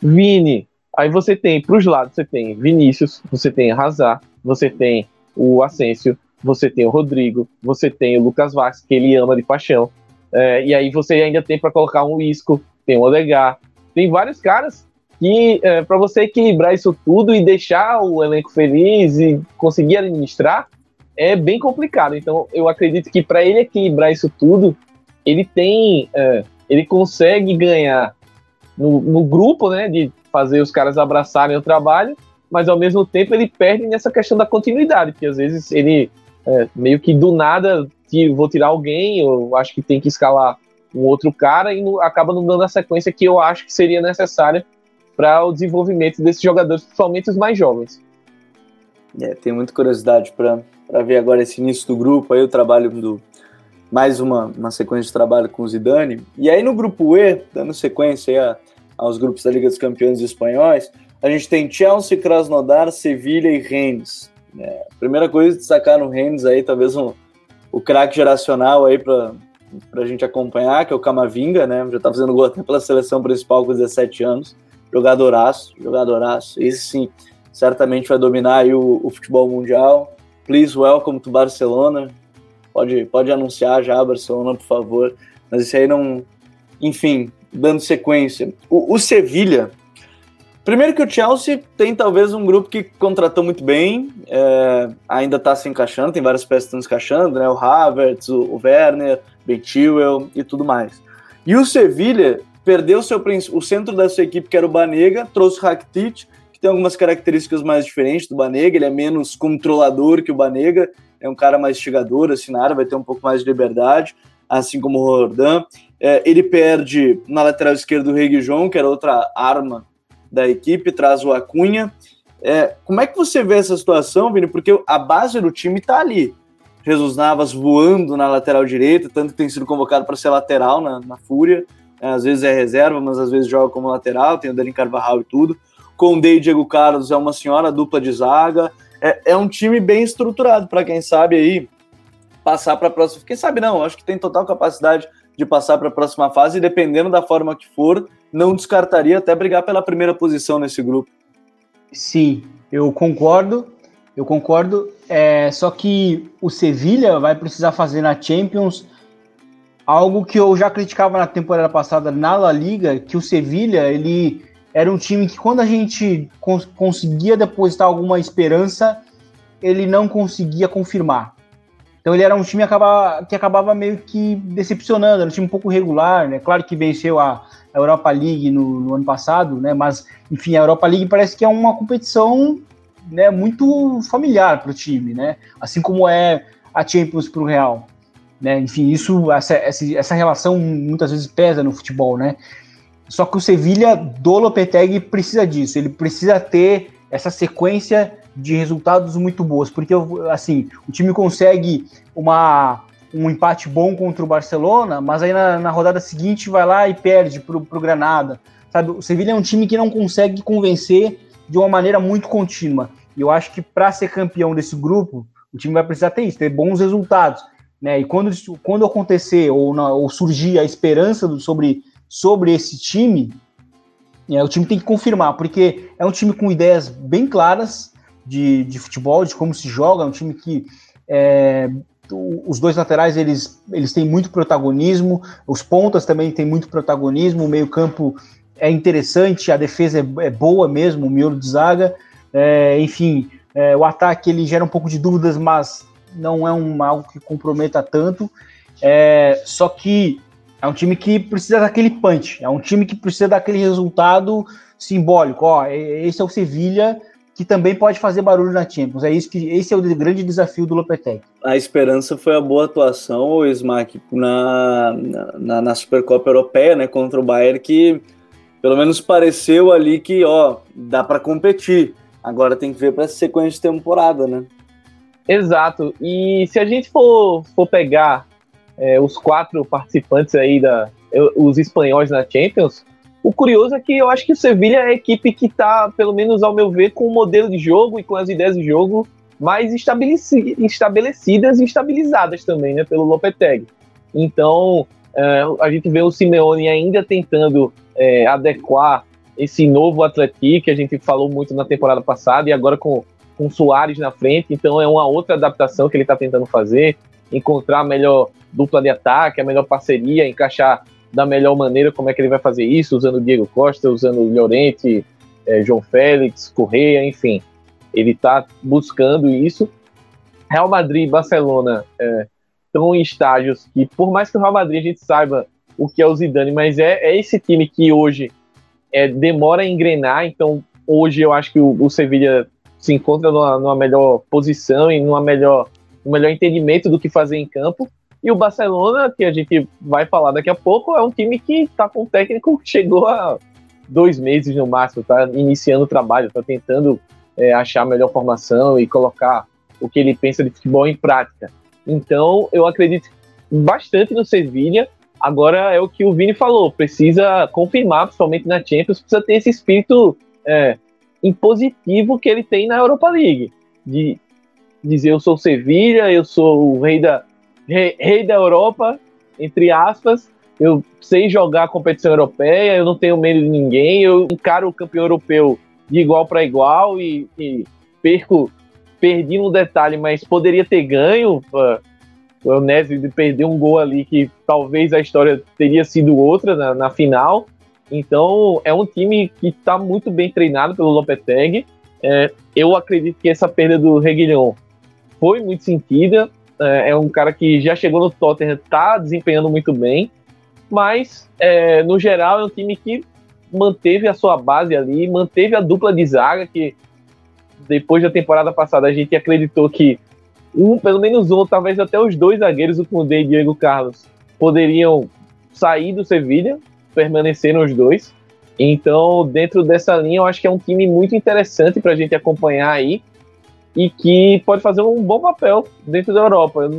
Vini, aí você tem, para os lados, você tem Vinícius, você tem Hazard, você tem o Asensio, você tem o Rodrigo, você tem o Lucas Vaz, que ele ama de paixão, é, e aí você ainda tem para colocar um Isco, tem o Olegar, tem vários caras que é, para você equilibrar isso tudo e deixar o elenco feliz e conseguir administrar é bem complicado. Então eu acredito que para ele equilibrar isso tudo, ele tem, é, ele consegue ganhar no, no grupo, né, de fazer os caras abraçarem o trabalho mas ao mesmo tempo ele perde nessa questão da continuidade, porque às vezes ele é, meio que do nada vou tirar alguém, eu acho que tem que escalar um outro cara e não, acaba não dando a sequência que eu acho que seria necessária para o desenvolvimento desses jogadores, principalmente os mais jovens. É, tenho muita curiosidade para ver agora esse início do grupo, aí o trabalho do mais uma, uma sequência de trabalho com o Zidane. E aí no grupo E, dando sequência a, aos grupos da Liga dos Campeões espanhóis, a gente tem Chelsea, Krasnodar, Sevilha e Rennes. É, primeira coisa destacar no Rennes aí, talvez um, o craque geracional aí para a gente acompanhar, que é o Camavinga, né? Já tá fazendo gol até pela seleção principal com 17 anos. Jogadoraço, jogadoraço. Esse sim, certamente vai dominar aí o, o futebol mundial. Please welcome to Barcelona. Pode, pode anunciar já, Barcelona, por favor. Mas isso aí não. Enfim, dando sequência. O, o Sevilha, Primeiro que o Chelsea tem talvez um grupo que contratou muito bem, é, ainda está se encaixando, tem várias peças que estão se encaixando, né? O Havertz, o, o Werner, Ben Chilwell e tudo mais. E o Sevilha perdeu seu, o centro da sua equipe, que era o Banega, trouxe o Rakitic, que tem algumas características mais diferentes do Banega, ele é menos controlador que o Banega, é um cara mais chegador, assim, na área, vai ter um pouco mais de liberdade, assim como o Rodan. É, ele perde na lateral esquerda o Reguijon, que era outra arma da equipe, traz o Acunha. É, como é que você vê essa situação, Vini? Porque a base do time está ali. Jesus Navas voando na lateral direita, tanto que tem sido convocado para ser lateral na, na Fúria. É, às vezes é reserva, mas às vezes joga como lateral, tem o Dani Carvajal e tudo. Condé e Diego Carlos é uma senhora dupla de zaga. É, é um time bem estruturado para quem sabe aí passar para a próxima. Quem sabe não, acho que tem total capacidade de passar para a próxima fase, e dependendo da forma que for, não descartaria até brigar pela primeira posição nesse grupo. Sim, eu concordo. Eu concordo. É, só que o Sevilha vai precisar fazer na Champions algo que eu já criticava na temporada passada na La Liga, que o Sevilha, ele era um time que quando a gente cons conseguia depositar alguma esperança, ele não conseguia confirmar. Então ele era um time que acabava, meio que decepcionando, era um time um pouco regular, né? Claro que venceu a, Europa League no, no, ano passado, né? Mas, enfim, a Europa League parece que é uma competição né, muito familiar para o time, né? Assim como é a Champions para o Real. Né? Enfim, isso, essa, essa relação muitas vezes pesa no futebol, né? Só que o Sevilha do Lopetegui precisa disso, ele precisa ter essa sequência de resultados muito boas, porque assim, o time consegue uma, um empate bom contra o Barcelona, mas aí na, na rodada seguinte vai lá e perde para o Granada. Sabe? O Sevilha é um time que não consegue convencer de uma maneira muito contínua. E eu acho que para ser campeão desse grupo, o time vai precisar ter isso, ter bons resultados. Né? E quando, quando acontecer ou, na, ou surgir a esperança do, sobre, sobre esse time, é, o time tem que confirmar, porque é um time com ideias bem claras de, de futebol, de como se joga, é um time que é, os dois laterais eles, eles têm muito protagonismo, os pontas também têm muito protagonismo, o meio-campo é interessante, a defesa é, é, boa mesmo, o miolo de zaga, é, enfim, é, o ataque ele gera um pouco de dúvidas, mas não é um, algo que comprometa tanto. É, só que é um time que precisa daquele punch, é um time que precisa daquele resultado simbólico. Ó, esse é o Sevilha que também pode fazer barulho na Champions. É isso que esse é o grande desafio do Lopetegui. A esperança foi a boa atuação, o Smack, na, na, na, Supercopa Europeia, né, contra o Bayern, que pelo menos pareceu ali que, ó, dá para competir. Agora tem que ver para essa sequência de temporada, né? Exato. E se a gente for, for pegar é, os quatro participantes aí da os espanhóis na Champions, o curioso é que eu acho que o Sevilha é a equipe que está, pelo menos ao meu ver, com o modelo de jogo e com as ideias de jogo mais estabeleci estabelecidas e estabilizadas também, né, pelo Lopetegui. Então, é, a gente vê o Simeone ainda tentando é, adequar esse novo Atlético que a gente falou muito na temporada passada e agora com com Soares na frente, então é uma outra adaptação que ele está tentando fazer, encontrar a melhor dupla de ataque, a melhor parceria, encaixar da melhor maneira como é que ele vai fazer isso, usando o Diego Costa, usando o Llorente, é, João Félix, Correia, enfim. Ele está buscando isso. Real Madrid e Barcelona é, estão em estágios que, por mais que o Real Madrid a gente saiba o que é o Zidane, mas é, é esse time que hoje é, demora a engrenar, então hoje eu acho que o, o Sevilla se encontra numa, numa melhor posição e numa melhor, um melhor entendimento do que fazer em campo. E o Barcelona, que a gente vai falar daqui a pouco, é um time que está com um técnico que chegou a dois meses no máximo, está iniciando o trabalho, está tentando é, achar a melhor formação e colocar o que ele pensa de futebol em prática. Então, eu acredito bastante no Sevilha. Agora é o que o Vini falou, precisa confirmar, principalmente na Champions, precisa ter esse espírito é, impositivo que ele tem na Europa League. De dizer eu sou Sevilha, eu sou o rei da, rei, da Europa, entre aspas, eu sei jogar competição europeia, eu não tenho medo de ninguém, eu encaro o campeão europeu de igual para igual e, e, perco, perdi um detalhe, mas poderia ter ganho. O de perder um gol ali que talvez a história teria sido outra na, na final. Então, é um time que está muito bem treinado pelo Lopetegui. É, eu acredito que essa perda do Reguilhon foi muito sentida. É, é, um cara que já chegou no Tottenham, está desempenhando muito bem. Mas, é, no geral, é um time que manteve a sua base ali, manteve a dupla de zaga, que depois da temporada passada a gente acreditou que um, pelo menos um, talvez até os dois zagueiros, o Koundé e Diego Carlos, poderiam sair do Sevilha, permaneceram os dois. Então, dentro dessa linha, eu acho que é um time muito interessante para a gente acompanhar aí e que pode fazer um bom papel dentro da Europa.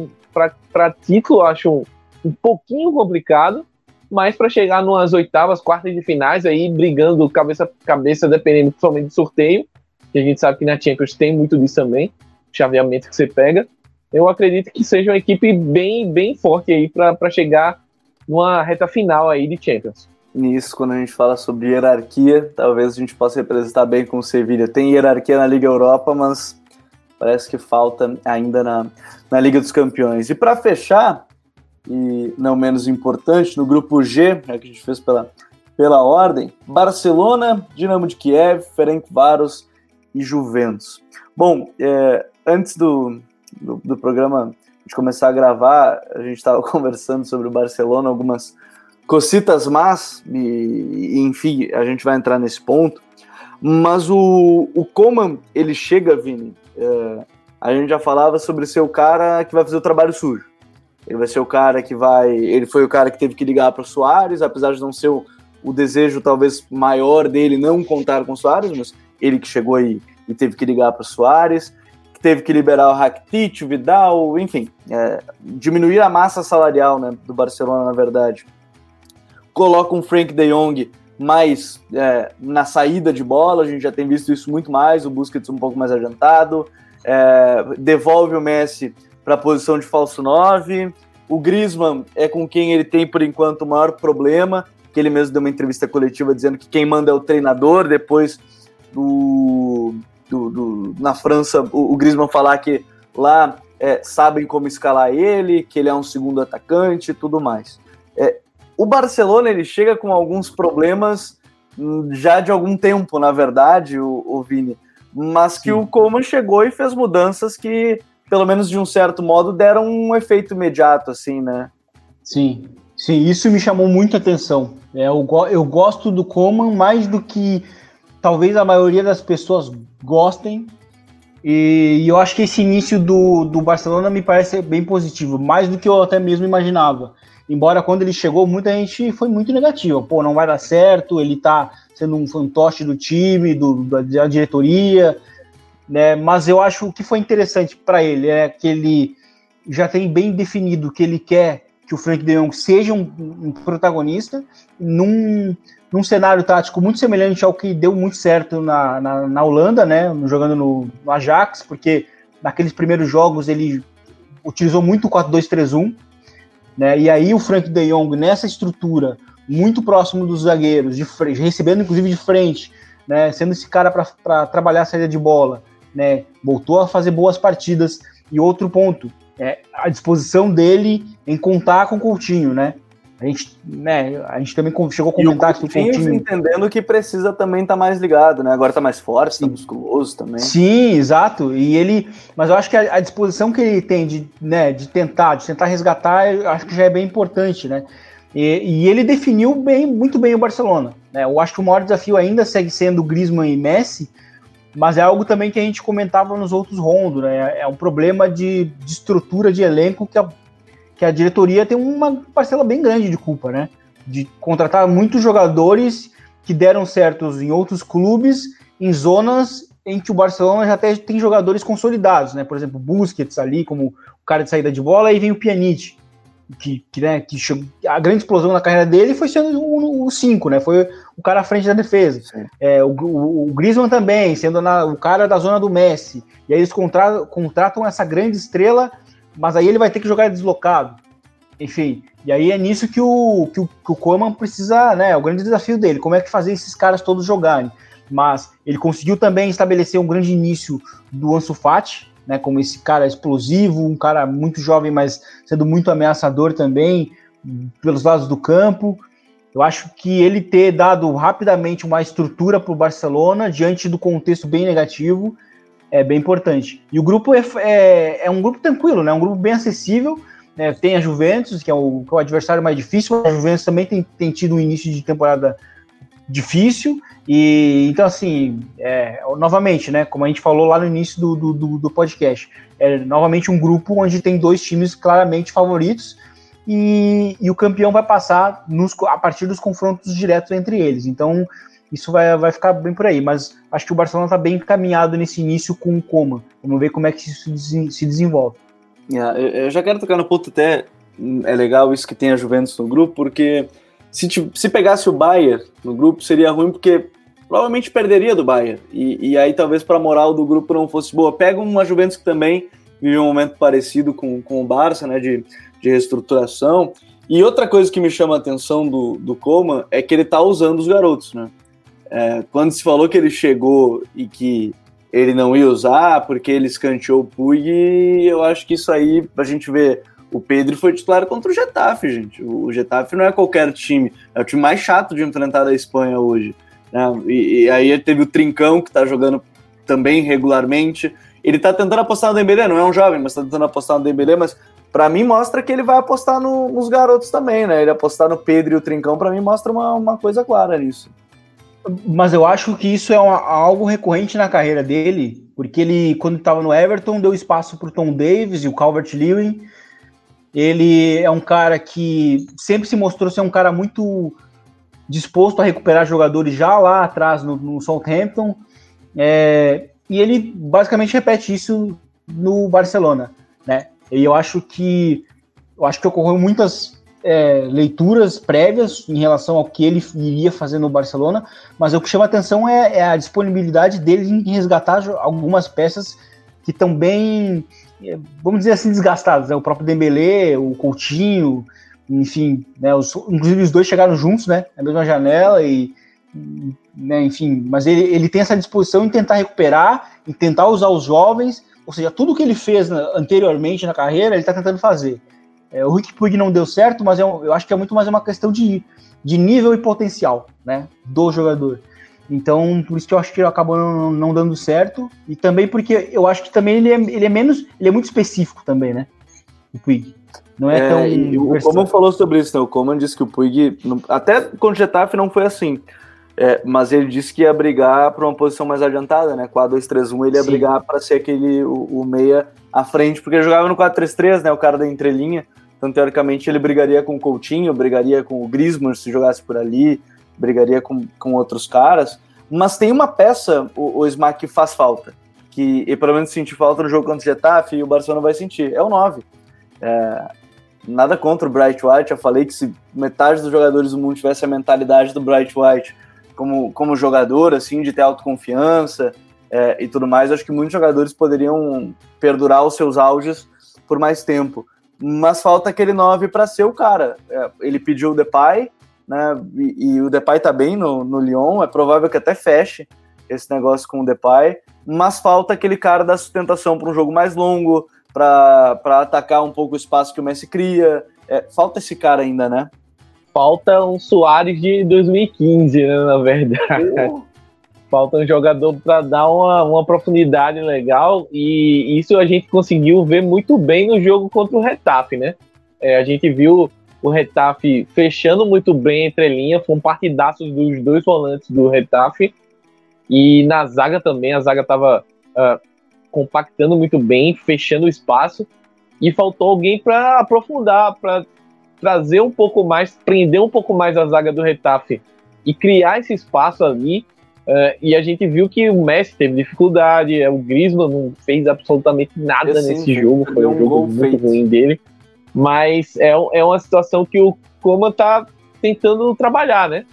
Para título, acho um, um pouquinho complicado, mas para chegar nas oitavas, quartas de finais, aí brigando cabeça a cabeça, dependendo principalmente do sorteio, que a gente sabe que na Champions tem muito disso também, chaveamento que você pega. Eu acredito que seja uma equipe bem, bem forte aí para chegar numa reta final aí de Champions. Nisso, quando a gente fala sobre hierarquia, talvez a gente possa representar bem com o Sevilla. Tem hierarquia na Liga Europa, mas parece que falta ainda na, na Liga dos Campeões. E para fechar, e não menos importante, no grupo G, é que a gente fez pela, pela ordem, Barcelona, Dinamo de Kiev, Ferenc Varos e Juventus. Bom, é, antes do, do, do, programa de começar a gravar, a gente estava conversando sobre o Barcelona, algumas cocitas más, e, e, enfim, a gente vai entrar nesse ponto. Mas o, o Coman, ele chega, Vini, é, a gente já falava sobre ser o cara que vai fazer o trabalho sujo. Ele vai ser o cara que vai. Ele foi o cara que teve que ligar para o Soares, apesar de não ser o, o, desejo talvez maior dele não contar com o Soares, mas ele que chegou aí e teve que ligar para o Soares, que teve que liberar o Rakitic, o Vidal, enfim, é, diminuir a massa salarial né, do Barcelona, na verdade. Coloca um Frank de Jong mais é, na saída de bola, a gente já tem visto isso muito mais, o Busquets um pouco mais adiantado, é, devolve o Messi para a posição de falso 9. O Griezmann é com quem ele tem, por enquanto, o maior problema, que ele mesmo deu uma entrevista coletiva dizendo que quem manda é o treinador, depois do, do, do na França, o, o, Griezmann falar que lá é, sabem como escalar ele, que ele é um segundo atacante e tudo mais. O Barcelona ele chega com alguns problemas hum, já de algum tempo, na verdade, o, o Vini, mas que Sim. o Coman chegou e fez mudanças que pelo menos de um certo modo, deram um efeito imediato, assim, né? Sim, sim, isso me chamou muito a atenção. É, eu, eu gosto do Coman mais do que talvez a maioria das pessoas gostem. E, e eu acho que esse início do, do Barcelona me parece bem positivo, mais do que eu até mesmo imaginava. Embora quando ele chegou, muita gente foi muito negativa. Pô, não vai dar certo, ele tá sendo um fantoche do time, do, da diretoria, né? Mas eu acho que foi interessante para ele é que ele já tem bem definido que ele quer que o Frank De Jong seja um, um protagonista num, num cenário tático muito semelhante ao que deu muito certo na, na, na Holanda, né? Jogando no, no, Ajax, porque naqueles primeiros jogos ele utilizou muito o 4-2-3-1, né? E aí o Frank De Jong nessa estrutura muito próximo dos zagueiros, de frente, recebendo inclusive de frente, né? Sendo esse cara para trabalhar a saída de bola né? Voltou a fazer boas partidas. E outro ponto, é a disposição dele em contar com o Coutinho, né? A gente, né, a gente também chegou a comentar que o Coutinho... entendendo que precisa também estar tá mais ligado, né? Agora está mais forte, está musculoso também. Sim, exato. E ele, mas eu acho que a, a, disposição que ele tem de, né, de tentar, de tentar resgatar, eu acho que já é bem importante, né? E, e ele definiu bem, muito bem o Barcelona. Né? Eu acho que o maior desafio ainda segue sendo Griezmann e Messi, mas é algo também que a gente comentava nos outros rondos, né? É um problema de, de estrutura de elenco que a, que a diretoria tem uma parcela bem grande de culpa, né? De contratar muitos jogadores que deram certos em outros clubes, em zonas em que o Barcelona já até tem jogadores consolidados, né? Por exemplo, Busquets ali, como o cara de saída de bola, aí vem o Pjanic que, que, né, que chegou, a grande explosão na carreira dele foi sendo o 5, né? Foi o cara à frente da defesa. É, o, o, o, Griezmann também, sendo na, o cara da zona do Messi. E aí eles contratam, contratam essa grande estrela, mas aí ele vai ter que jogar deslocado. Enfim, e aí é nisso que o, que o, que o Koeman precisa, né? É o grande desafio dele, como é que fazer esses caras todos jogarem. Mas ele conseguiu também estabelecer um grande início do Ansu Fati, né, como esse cara explosivo, um cara muito jovem, mas sendo muito ameaçador também pelos lados do campo. Eu acho que ele ter dado rapidamente uma estrutura para o Barcelona diante do contexto bem negativo é bem importante. E o grupo é, é, é um grupo tranquilo, né? Um grupo bem acessível. Né? Tem a Juventus, que é, o, que é o adversário mais difícil. A Juventus também tem, tem tido um início de temporada difícil. E então, assim, é, novamente, né? Como a gente falou lá no início do, do, do, podcast, é novamente um grupo onde tem dois times claramente favoritos e, e o campeão vai passar nos, a partir dos confrontos diretos entre eles. Então, isso vai, vai ficar bem por aí. Mas acho que o Barcelona está bem encaminhado nesse início com o Coma. Vamos ver como é que isso se desenvolve. Yeah, eu já quero tocar no ponto até. É legal isso que tem a Juventus no grupo, porque se, se pegasse o Bayern no grupo, seria ruim, porque provavelmente perderia do Bayern. E, e aí talvez para a moral do grupo não fosse boa. Pega uma Juventus que também vive um momento parecido com, com o Barça, né, de, de reestruturação. E outra coisa que me chama a atenção do, do Coman é que ele está usando os garotos, né? É, quando se falou que ele chegou e que ele não ia usar porque ele escanteou o Puig, eu acho que isso aí a gente vê O Pedro foi titular contra o Getafe, gente. O Getafe não é qualquer time, é o time mais chato de enfrentar da Espanha hoje. Né? E, e aí teve o Trincão, que tá jogando também regularmente. Ele tá tentando apostar no Dembélé, não é um jovem, mas tá tentando apostar no Dembélé, mas para mim mostra que ele vai apostar no, nos garotos também, né? Ele apostar no Pedro e o Trincão, para mim mostra uma, uma coisa clara nisso. Mas eu acho que isso é algo recorrente na carreira dele, porque ele, quando estava no Everton, deu espaço para o Tom Davis e o Calvert-Lewin. Ele é um cara que sempre se mostrou ser um cara muito disposto a recuperar jogadores já lá atrás no, no Southampton. É, e ele basicamente repete isso no Barcelona, né? E eu acho que eu acho que ocorreu muitas é, leituras prévias em relação ao que ele iria fazer no Barcelona, mas o que chama atenção é, é a disponibilidade dele em resgatar algumas peças que estão bem, é, vamos dizer assim, desgastadas. Né? O próprio Dembélé, o Coutinho, enfim, né? Os, inclusive os dois chegaram juntos, né? Na mesma janela e, né, enfim, mas ele, ele tem essa disposição em tentar recuperar, em tentar usar os jovens, ou seja, tudo que ele fez anteriormente na carreira, ele está tentando fazer. É, o Rick Puig não deu certo, mas é eu acho que é muito mais uma questão de, de nível e potencial né, do jogador. Então, por isso que eu acho que ele acabou não, não, dando certo. E também porque eu acho que também ele é, ele é menos. Ele é muito específico também, né? O Puig. Não é, é tão. o Coman falou sobre isso, né? O Coman disse que o Puig. Até com o Getafe não foi assim. É, mas ele disse que ia brigar para uma posição mais adiantada, né? 4-2-3-1, ele ia Sim. brigar para ser aquele o, o, meia à frente, porque ele jogava no 4-3-3, né? O cara da entrelinha. Então, teoricamente, ele brigaria com o Coutinho, brigaria com o Griezmann se jogasse por ali, brigaria com, com outros caras. Mas tem uma peça, o, o Smack, que faz falta. Que, e pelo menos sentir falta no jogo contra o Getafe, e o Barcelona vai sentir. É o 9. É, nada contra o Bright White, eu falei que se metade dos jogadores do mundo tivesse a mentalidade do Bright White como, como jogador, assim, de ter autoconfiança é, e tudo mais, acho que muitos jogadores poderiam perdurar os seus auges por mais tempo mas falta aquele 9 para ser o cara. É, ele pediu o Depay, né? E, e, o Depay tá bem no, no Lyon, é provável que até feche esse negócio com o Depay, mas falta aquele cara da sustentação para um jogo mais longo, para atacar um pouco o espaço que o Messi cria. É, falta esse cara ainda, né? Falta um Soares de 2015, né, na verdade. Falta um jogador para dar uma, uma profundidade legal e isso a gente conseguiu ver muito bem no jogo contra o Retafe, né? É, a gente viu o Retafe fechando muito bem entre linha, foi um dos dois volantes do Retafe e na zaga também, a zaga estava uh, ah, compactando muito bem, fechando o espaço e faltou alguém para aprofundar, para trazer um pouco mais, prender um pouco mais a zaga do Retafe e criar esse espaço ali Uh, e a gente viu que o Messi teve dificuldade, é, o Griezmann não fez absolutamente nada nesse jogo, foi um, um jogo muito feito. ruim dele. Mas é, é uma situação que o Coman tá tentando trabalhar, né?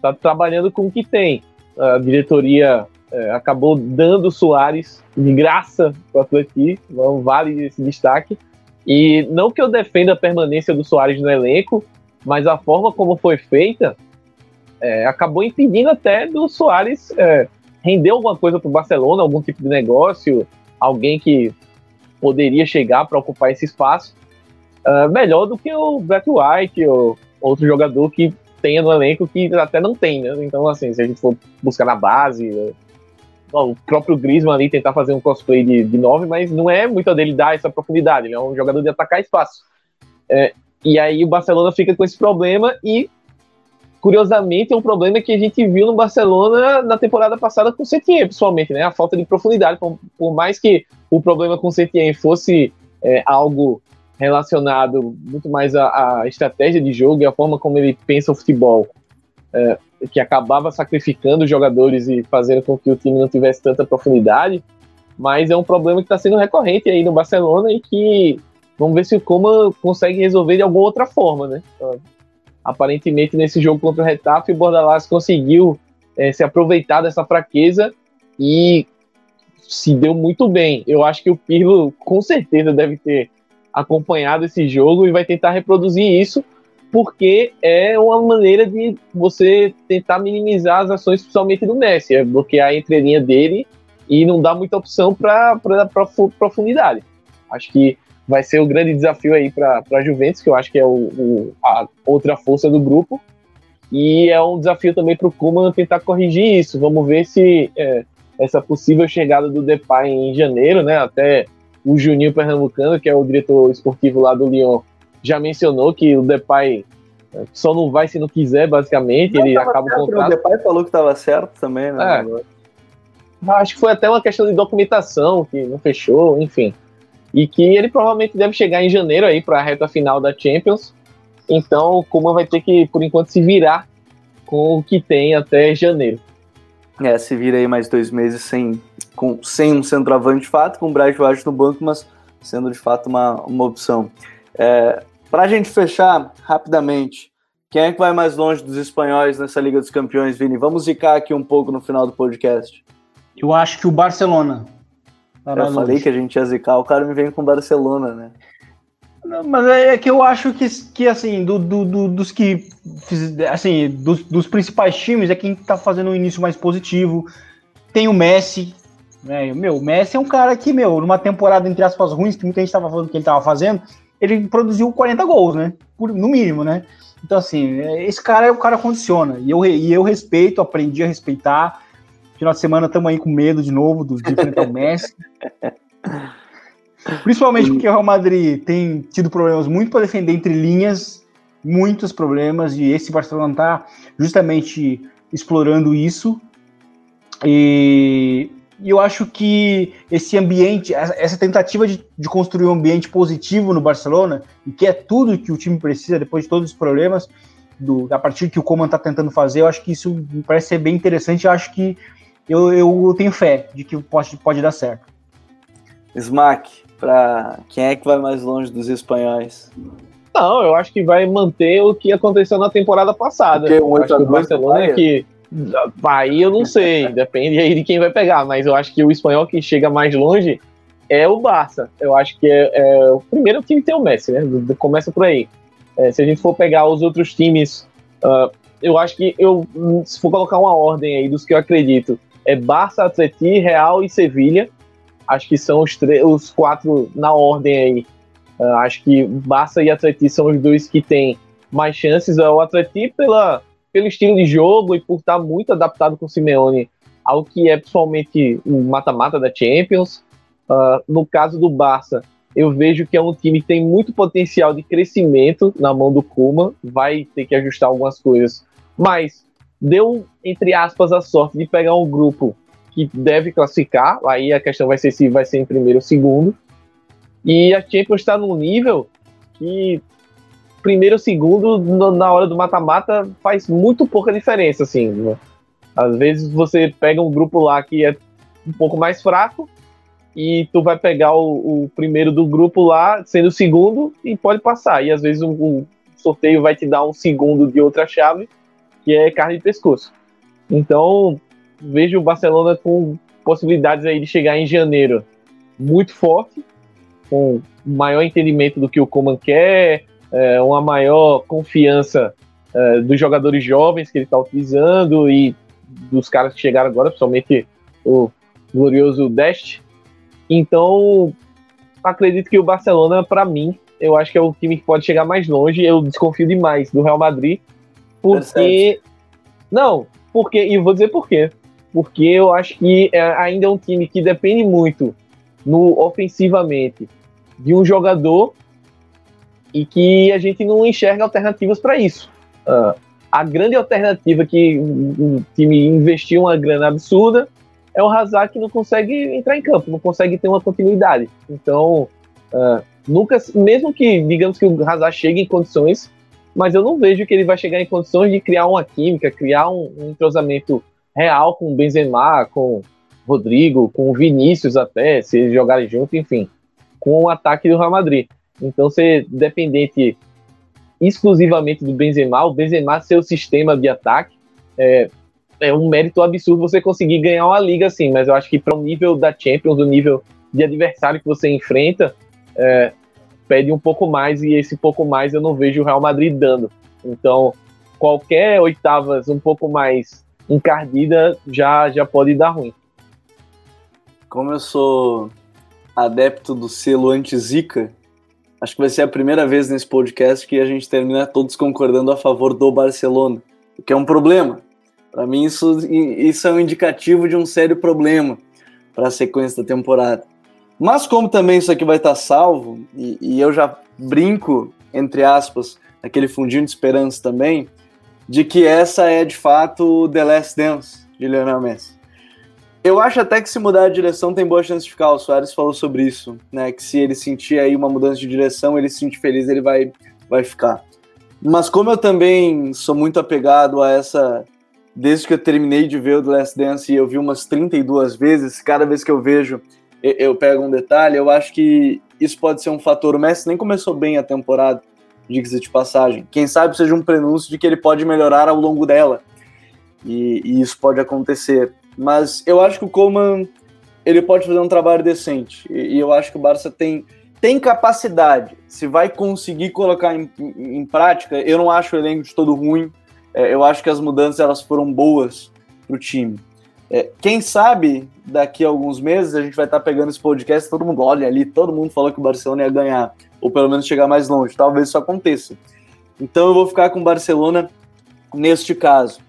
Tá trabalhando com o que tem. A diretoria é, acabou dando Soares de graça para o Atlético, não vale esse destaque. E não que eu defenda a permanência do Soares no elenco, mas a forma como foi feita é, acabou impedindo até do Soares é, render alguma coisa para o Barcelona, algum tipo de negócio, alguém que poderia chegar para ocupar esse espaço, uh, melhor do que o Black White ou outro jogador que tenha no elenco que até não tem, né? Então, assim, se a gente for buscar na base, o próprio Griezmann ali tentar fazer um cosplay de, de nove, mas não é muito dele dar essa profundidade, ele é um jogador de atacar espaço. É, e aí o Barcelona fica com esse problema e curiosamente, é um problema que a gente viu no Barcelona na temporada passada com o Setien, principalmente, né? A falta de profundidade. Por, por mais que o problema com o Setien fosse é, algo relacionado muito mais à, à, estratégia de jogo e à forma como ele pensa o futebol, é, que acabava sacrificando os jogadores e fazendo com que o time não tivesse tanta profundidade, mas é um problema que está sendo recorrente aí no Barcelona e que vamos ver se o Coma consegue resolver de alguma outra forma, né? Aparentemente, nesse jogo contra o Retafe, o Bordalás conseguiu é, se aproveitar dessa fraqueza e se deu muito bem. Eu acho que o Pirlo, com certeza, deve ter acompanhado esse jogo e vai tentar reproduzir isso, porque é uma maneira de você tentar minimizar as ações, principalmente do Messi, é bloquear a entrelinha dele e não dar muita opção para profundidade. Acho que vai ser o grande desafio aí para a Juventus, que eu acho que é o, o, a outra força do grupo. E é um desafio também para o Kuman tentar corrigir isso. Vamos ver se é, essa possível chegada do Depay em janeiro, né? Até o Juninho Pernambucano, que é o diretor esportivo lá do Lyon, já mencionou que o Depay é, só não vai se não quiser, basicamente. Não, ele acaba certo, o contrato. O Depay falou que estava certo também, né? É. Acho que foi até uma questão de documentação que não fechou, enfim. E que ele provavelmente deve chegar em janeiro aí para a reta final da Champions. Então o Kuma vai ter que, por enquanto, se virar com o que tem até janeiro. É, se vira aí mais dois meses sem, com, sem um centroavante de fato, com o White no banco, mas sendo de fato uma, uma opção. É, para a gente fechar rapidamente, quem é que vai mais longe dos espanhóis nessa Liga dos Campeões, Vini? Vamos zicar aqui um pouco no final do podcast. Eu acho que o Barcelona. Eu falei que a gente ia zicar, o cara me vem com Barcelona, né? Mas é, é que eu acho que, que assim, do, do, do, dos que. Assim, dos, dos, principais times é quem tá fazendo um início mais positivo. Tem o Messi. Né? Meu, o Messi é um cara que, meu, numa temporada, entre aspas, ruins, que muita gente tava falando que ele tava fazendo, ele produziu 40 gols, né? Por, no mínimo, né? Então, assim, esse cara, o cara condiciona. E eu, e eu respeito, aprendi a respeitar. Final de semana estamos aí com medo de novo de enfrentar o Messi. Principalmente porque o Real Madrid tem tido problemas muito para defender entre linhas, muitos problemas, e esse Barcelona está justamente explorando isso. E, eu acho que esse ambiente, essa tentativa de, de, construir um ambiente positivo no Barcelona, e que é tudo que o time precisa depois de todos os problemas, do, a partir que o Coman está tentando fazer, eu acho que isso me parece ser bem interessante. Eu acho que eu, eu tenho fé de que pode, pode dar certo. Smack, para quem é que vai mais longe dos espanhóis? Não, eu acho que vai manter o que aconteceu na temporada passada. Porque o, acho que o Barcelona é que aí eu não sei, depende aí de quem vai pegar, mas eu acho que o espanhol que chega mais longe é o Barça. Eu acho que é, é o primeiro time tem o Messi, né? Começa por aí. É, se a gente for pegar os outros times, uh, eu acho que eu, se for colocar uma ordem aí dos que eu acredito, é Barça, Atleti, Real e Sevilha. Acho que são os, os quatro na ordem aí. Uh, acho que Barça e Atleti são os dois que têm mais chances. O Atleti pela, pelo estilo de jogo e por estar muito adaptado com o Simeone ao que é principalmente o mata-mata da Champions. Uh, no caso do Barça, eu vejo que é um time que tem muito potencial de crescimento na mão do Kuma. Vai ter que ajustar algumas coisas, mas deu, entre aspas, a sorte de pegar um grupo que deve classificar. Aí a questão vai ser se vai ser em primeiro ou segundo. E a Champions está num nível que primeiro ou segundo na hora do mata-mata faz muito pouca diferença, assim. Né? Às vezes você pega um grupo lá que é um pouco mais fraco e tu vai pegar o, o primeiro do grupo lá sendo o segundo e pode passar. E às vezes o, o sorteio vai te dar um segundo de outra chave que é carne de pescoço. Então, vejo o Barcelona com possibilidades aí de chegar em janeiro muito forte, com maior entendimento do que o Coman quer, é, uma maior confiança é, dos jogadores jovens que ele está utilizando e dos caras que chegaram agora, principalmente o glorioso Dest. Então, acredito que o Barcelona, para mim, eu acho que é o time que pode chegar mais longe. Eu desconfio demais do Real Madrid, porque. Não, porque. E vou dizer por quê porque eu acho que é, ainda é um time que depende muito no ofensivamente de um jogador e que a gente não enxerga alternativas para isso. Uh, a grande alternativa que o time investiu uma grana absurda é o Hazard que não consegue entrar em campo, não consegue ter uma continuidade. Então, uh, nunca, mesmo que digamos que o Hazard chegue em condições, mas eu não vejo que ele vai chegar em condições de criar uma química, criar um, um entrosamento real com o Benzema, com Rodrigo, com o Vinícius até, se eles jogarem junto, enfim, com o ataque do Real Madrid. Então, ser dependente exclusivamente do Benzema, o Benzema ser o sistema de ataque, é, é um mérito absurdo você conseguir ganhar uma liga assim, mas eu acho que para o nível da Champions, o nível de adversário que você enfrenta, é, pede um pouco mais e esse pouco mais eu não vejo o Real Madrid dando. Então, qualquer oitavas um pouco mais encardida já, já pode dar ruim. Como eu sou adepto do selo anti-zica, acho que vai ser a primeira vez nesse podcast que a gente termina todos concordando a favor do Barcelona, o que é um problema. Para mim, isso, isso é um indicativo de um sério problema para a sequência da temporada. Mas como também isso aqui vai estar salvo, e, e eu já brinco, entre aspas, naquele fundinho de esperança também, de que essa é de fato The Last Dance de Lionel Messi. Eu acho até que se mudar de direção tem boa chance de ficar. O Soares falou sobre isso, né? Que se ele sentir aí uma mudança de direção, ele se sentir feliz, ele vai, vai ficar. Mas como eu também sou muito apegado a essa. Desde que eu terminei de ver o The Last Dance e eu vi umas 32 vezes, cada vez que eu vejo, eu pego um detalhe, eu acho que isso pode ser um fator. O Messi nem começou bem a temporada, diga-se de passagem. Quem sabe seja um prenúncio de que ele pode melhorar ao longo dela. E, e isso pode acontecer. Mas eu acho que o Coleman ele pode fazer um trabalho decente. E, e, eu acho que o Barça tem, tem capacidade. Se vai conseguir colocar em, em, em prática, eu não acho o elenco de todo ruim. É, eu acho que as mudanças elas foram boas para o time. É, quem sabe daqui a alguns meses a gente vai estar tá pegando esse podcast, todo mundo olha ali, todo mundo falou que o Barcelona ia ganhar, ou pelo menos chegar mais longe. Talvez isso aconteça. Então eu vou ficar com o Barcelona neste caso.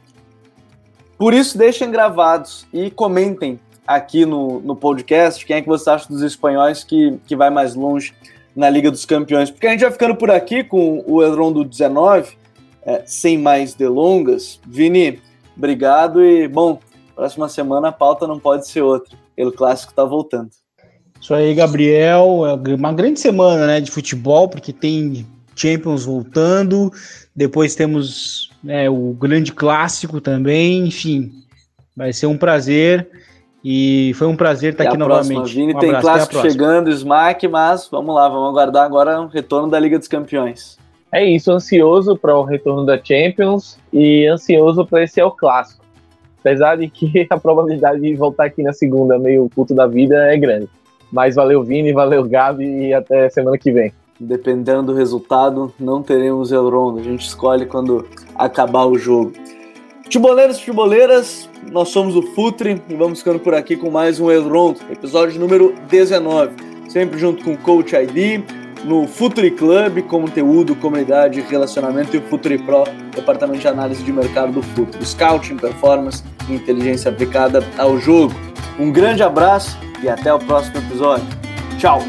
Por isso, deixem gravados e comentem aqui no, no podcast quem é que você acha dos espanhóis que, que vai mais longe na Liga dos Campeões. Porque a gente vai ficando por aqui com o Edron do 19, é, sem mais delongas. Vini, obrigado e, bom, próxima semana a pauta não pode ser outra. O clássico está voltando. Isso aí, Gabriel. É uma grande semana né, de futebol, porque tem Champions voltando, depois temos né, o grande clássico também, enfim, vai ser um prazer e foi um prazer estar aqui próxima, novamente. Vini, um tem clássico chegando, Smack, mas vamos lá, vamos aguardar agora o retorno da Liga dos Campeões. É isso, ansioso para o retorno da Champions e ansioso para esse é o clássico. Apesar de que a probabilidade de voltar aqui na segunda, meio culto da vida, é grande. Mas valeu, Vini, valeu, Gabi, e até semana que vem. Dependendo do resultado, não teremos Elrond. A gente escolhe quando acabar o jogo. Futeboleiros futeboleiras, nós somos o Futre e vamos ficando por aqui com mais um Elrond, episódio número 19. Sempre junto com o Coach ID, no Futre Club, conteúdo, comunidade, relacionamento e o Futre Pro, departamento de análise de mercado do Futre. Scouting, performance e inteligência aplicada ao jogo. Um grande abraço e até o próximo episódio. Tchau!